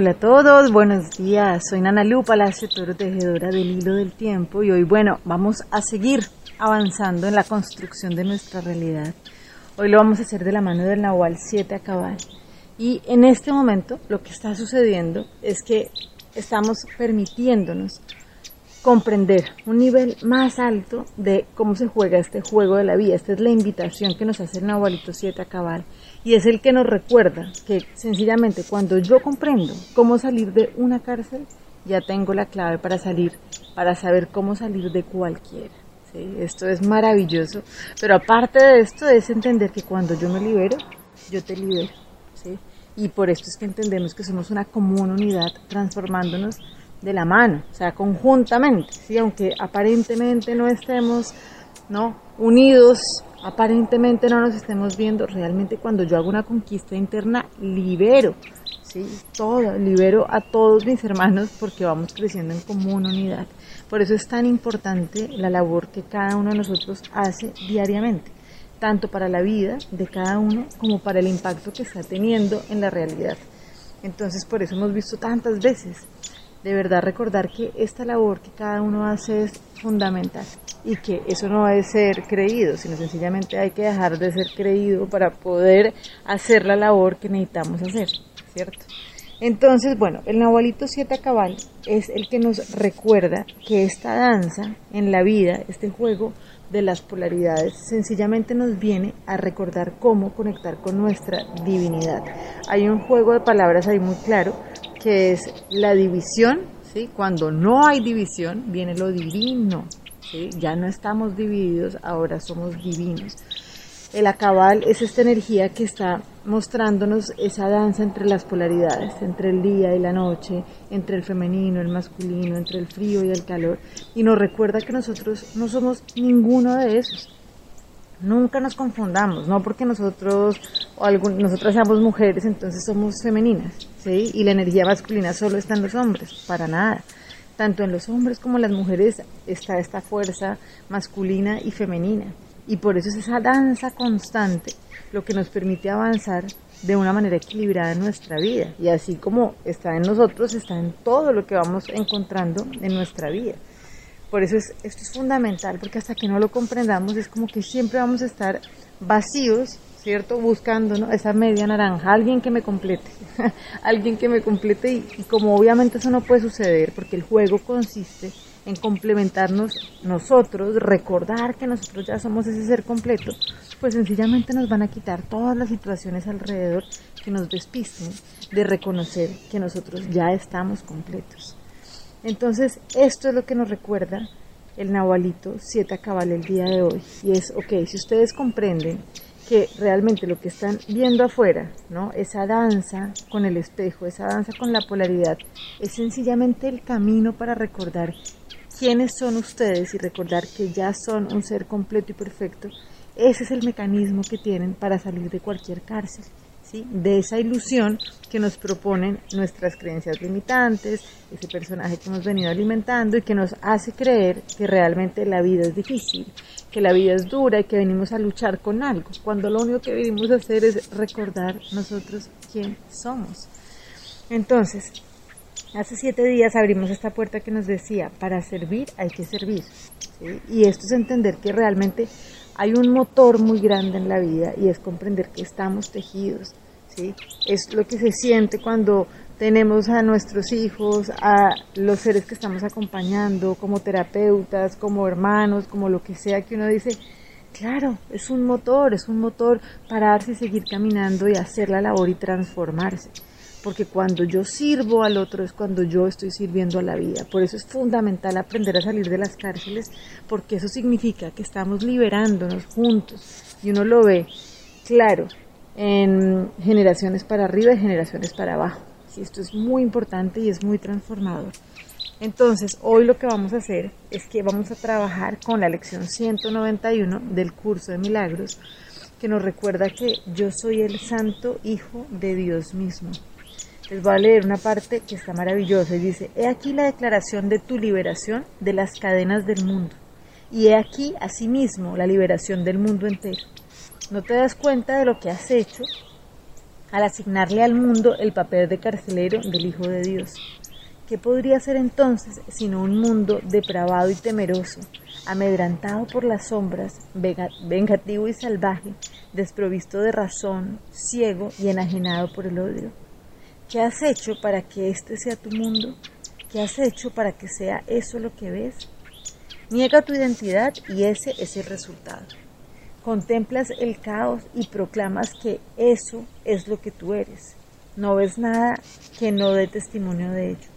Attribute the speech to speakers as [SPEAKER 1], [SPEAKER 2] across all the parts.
[SPEAKER 1] Hola a todos, buenos días. Soy Nana Lu Palacio Toro, tejedora del hilo del tiempo y hoy, bueno, vamos a seguir avanzando en la construcción de nuestra realidad. Hoy lo vamos a hacer de la mano del Nahual 7 a cabal. Y en este momento lo que está sucediendo es que estamos permitiéndonos comprender un nivel más alto de cómo se juega este juego de la vida. Esta es la invitación que nos hace el Nahualito 7 a cabal y es el que nos recuerda que sencillamente cuando yo comprendo cómo salir de una cárcel, ya tengo la clave para salir, para saber cómo salir de cualquiera. Esto es maravilloso, pero aparte de esto es entender que cuando yo me libero, yo te libero. Y por esto es que entendemos que somos una común unidad transformándonos de la mano, o sea, conjuntamente, ¿sí? aunque aparentemente no estemos ¿no? unidos aparentemente no nos estemos viendo, realmente cuando yo hago una conquista interna, libero, ¿sí? Todo, libero a todos mis hermanos porque vamos creciendo en común unidad. Por eso es tan importante la labor que cada uno de nosotros hace diariamente, tanto para la vida de cada uno como para el impacto que está teniendo en la realidad. Entonces, por eso hemos visto tantas veces, de verdad recordar que esta labor que cada uno hace es fundamental y que eso no de ser creído, sino sencillamente hay que dejar de ser creído para poder hacer la labor que necesitamos hacer, ¿cierto? Entonces, bueno, el Nahualito Siete Cabal es el que nos recuerda que esta danza en la vida, este juego de las polaridades, sencillamente nos viene a recordar cómo conectar con nuestra divinidad. Hay un juego de palabras ahí muy claro que es la división, ¿sí? Cuando no hay división, viene lo divino, ya no estamos divididos, ahora somos divinos. El acabal es esta energía que está mostrándonos esa danza entre las polaridades, entre el día y la noche, entre el femenino, el masculino, entre el frío y el calor, y nos recuerda que nosotros no somos ninguno de esos. Nunca nos confundamos, no porque nosotros o nosotras seamos mujeres, entonces somos femeninas, ¿sí? Y la energía masculina solo está en los hombres, para nada tanto en los hombres como en las mujeres está esta fuerza masculina y femenina. Y por eso es esa danza constante lo que nos permite avanzar de una manera equilibrada en nuestra vida. Y así como está en nosotros, está en todo lo que vamos encontrando en nuestra vida. Por eso es, esto es fundamental, porque hasta que no lo comprendamos es como que siempre vamos a estar vacíos ¿cierto? Buscando esa media naranja, alguien que me complete, alguien que me complete y, como obviamente eso no puede suceder porque el juego consiste en complementarnos nosotros, recordar que nosotros ya somos ese ser completo, pues sencillamente nos van a quitar todas las situaciones alrededor que nos despisten de reconocer que nosotros ya estamos completos. Entonces, esto es lo que nos recuerda el Nahualito 7 Cabal el día de hoy. Y es, ok, si ustedes comprenden que realmente lo que están viendo afuera, ¿no? Esa danza con el espejo, esa danza con la polaridad, es sencillamente el camino para recordar quiénes son ustedes y recordar que ya son un ser completo y perfecto. Ese es el mecanismo que tienen para salir de cualquier cárcel de esa ilusión que nos proponen nuestras creencias limitantes, ese personaje que hemos venido alimentando y que nos hace creer que realmente la vida es difícil, que la vida es dura y que venimos a luchar con algo, cuando lo único que venimos a hacer es recordar nosotros quién somos. Entonces, hace siete días abrimos esta puerta que nos decía, para servir hay que servir. Y esto es entender que realmente hay un motor muy grande en la vida y es comprender que estamos tejidos, ¿sí? Es lo que se siente cuando tenemos a nuestros hijos, a los seres que estamos acompañando, como terapeutas, como hermanos, como lo que sea que uno dice, claro, es un motor, es un motor pararse y seguir caminando y hacer la labor y transformarse porque cuando yo sirvo al otro es cuando yo estoy sirviendo a la vida. Por eso es fundamental aprender a salir de las cárceles, porque eso significa que estamos liberándonos juntos y uno lo ve claro en generaciones para arriba y generaciones para abajo. esto es muy importante y es muy transformador. Entonces, hoy lo que vamos a hacer es que vamos a trabajar con la lección 191 del curso de milagros, que nos recuerda que yo soy el santo hijo de Dios mismo. Les voy a leer una parte que está maravillosa y dice, he aquí la declaración de tu liberación de las cadenas del mundo. Y he aquí asimismo la liberación del mundo entero. ¿No te das cuenta de lo que has hecho? al asignarle al mundo el papel de carcelero del Hijo de Dios. ¿Qué podría ser entonces sino un mundo depravado y temeroso, amedrantado por las sombras, vengativo y salvaje, desprovisto de razón, ciego y enajenado por el odio? ¿Qué has hecho para que este sea tu mundo? ¿Qué has hecho para que sea eso lo que ves? Niega tu identidad y ese es el resultado. Contemplas el caos y proclamas que eso es lo que tú eres. No ves nada que no dé testimonio de ello.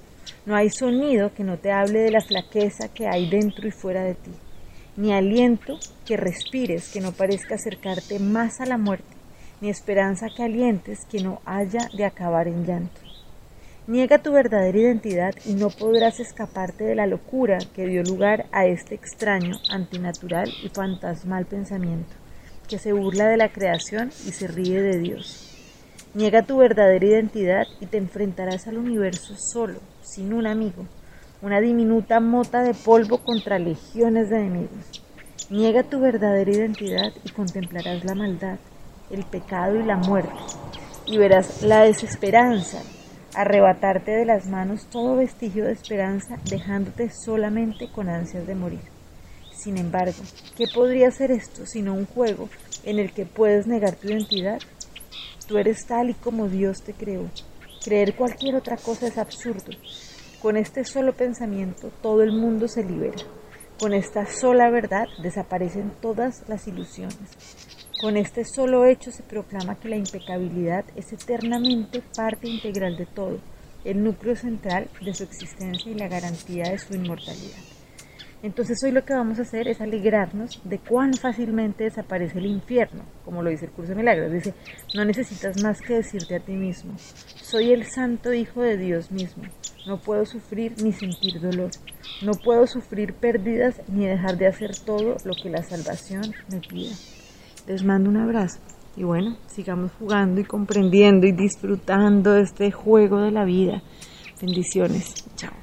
[SPEAKER 1] No hay sonido que no te hable de la flaqueza que hay dentro y fuera de ti, ni aliento que respires que no parezca acercarte más a la muerte, ni esperanza que alientes que no haya de acabar en llanto. Niega tu verdadera identidad y no podrás escaparte de la locura que dio lugar a este extraño, antinatural y fantasmal pensamiento, que se burla de la creación y se ríe de Dios. Niega tu verdadera identidad y te enfrentarás al universo solo, sin un amigo, una diminuta mota de polvo contra legiones de enemigos. Niega tu verdadera identidad y contemplarás la maldad, el pecado y la muerte, y verás la desesperanza arrebatarte de las manos todo vestigio de esperanza, dejándote solamente con ansias de morir. Sin embargo, ¿qué podría ser esto sino un juego en el que puedes negar tu identidad? Tú eres tal y como Dios te creó. Creer cualquier otra cosa es absurdo. Con este solo pensamiento todo el mundo se libera. Con esta sola verdad desaparecen todas las ilusiones. Con este solo hecho se proclama que la impecabilidad es eternamente parte integral de todo, el núcleo central de su existencia y la garantía de su inmortalidad. Entonces hoy lo que vamos a hacer es alegrarnos de cuán fácilmente desaparece el infierno, como lo dice el curso de milagros. Dice, no necesitas más que decirte a ti mismo, soy el santo Hijo de Dios mismo, no puedo sufrir ni sentir dolor, no puedo sufrir pérdidas ni dejar de hacer todo lo que la salvación me pide. Les mando un abrazo y bueno, sigamos jugando y comprendiendo y disfrutando de este juego de la vida. Bendiciones. Chao.